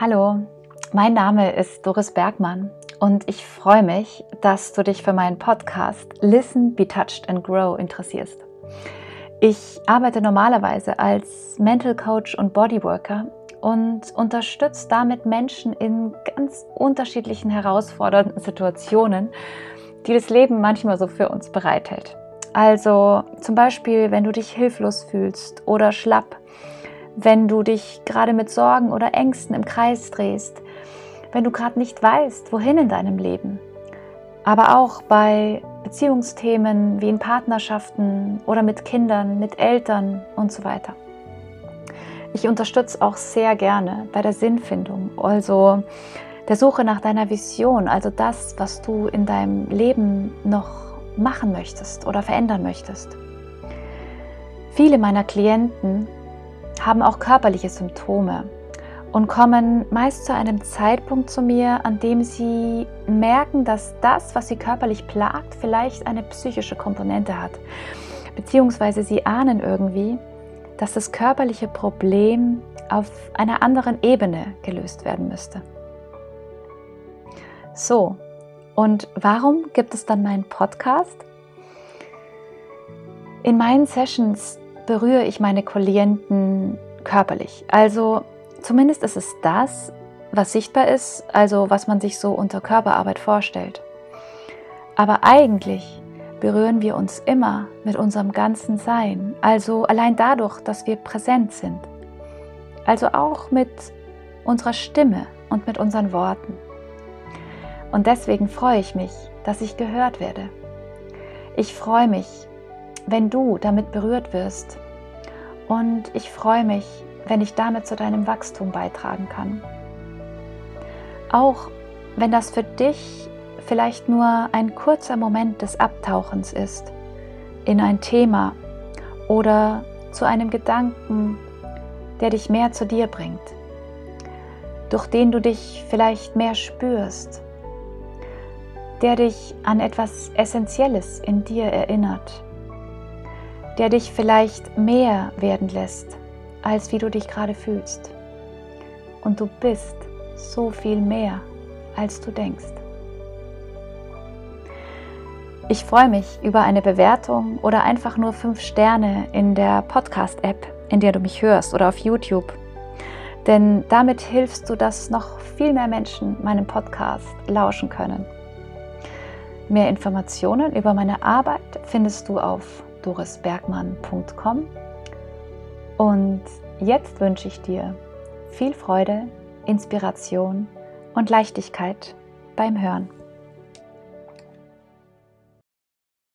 Hallo, mein Name ist Doris Bergmann und ich freue mich, dass du dich für meinen Podcast Listen, Be Touched and Grow interessierst. Ich arbeite normalerweise als Mental Coach und Bodyworker und unterstütze damit Menschen in ganz unterschiedlichen herausfordernden Situationen, die das Leben manchmal so für uns bereithält. Also zum Beispiel, wenn du dich hilflos fühlst oder schlapp wenn du dich gerade mit Sorgen oder Ängsten im Kreis drehst, wenn du gerade nicht weißt, wohin in deinem Leben. Aber auch bei Beziehungsthemen wie in Partnerschaften oder mit Kindern, mit Eltern und so weiter. Ich unterstütze auch sehr gerne bei der Sinnfindung, also der Suche nach deiner Vision, also das, was du in deinem Leben noch machen möchtest oder verändern möchtest. Viele meiner Klienten haben auch körperliche Symptome und kommen meist zu einem Zeitpunkt zu mir, an dem sie merken, dass das, was sie körperlich plagt, vielleicht eine psychische Komponente hat. Beziehungsweise sie ahnen irgendwie, dass das körperliche Problem auf einer anderen Ebene gelöst werden müsste. So, und warum gibt es dann meinen Podcast? In meinen Sessions berühre ich meine Klienten körperlich. Also zumindest ist es das, was sichtbar ist, also was man sich so unter Körperarbeit vorstellt. Aber eigentlich berühren wir uns immer mit unserem ganzen Sein, also allein dadurch, dass wir präsent sind. Also auch mit unserer Stimme und mit unseren Worten. Und deswegen freue ich mich, dass ich gehört werde. Ich freue mich, wenn du damit berührt wirst. Und ich freue mich, wenn ich damit zu deinem Wachstum beitragen kann. Auch wenn das für dich vielleicht nur ein kurzer Moment des Abtauchens ist in ein Thema oder zu einem Gedanken, der dich mehr zu dir bringt, durch den du dich vielleicht mehr spürst, der dich an etwas Essentielles in dir erinnert der dich vielleicht mehr werden lässt, als wie du dich gerade fühlst. Und du bist so viel mehr, als du denkst. Ich freue mich über eine Bewertung oder einfach nur fünf Sterne in der Podcast-App, in der du mich hörst oder auf YouTube. Denn damit hilfst du, dass noch viel mehr Menschen meinem Podcast lauschen können. Mehr Informationen über meine Arbeit findest du auf dorisbergmann.com. Und jetzt wünsche ich dir viel Freude, Inspiration und Leichtigkeit beim Hören.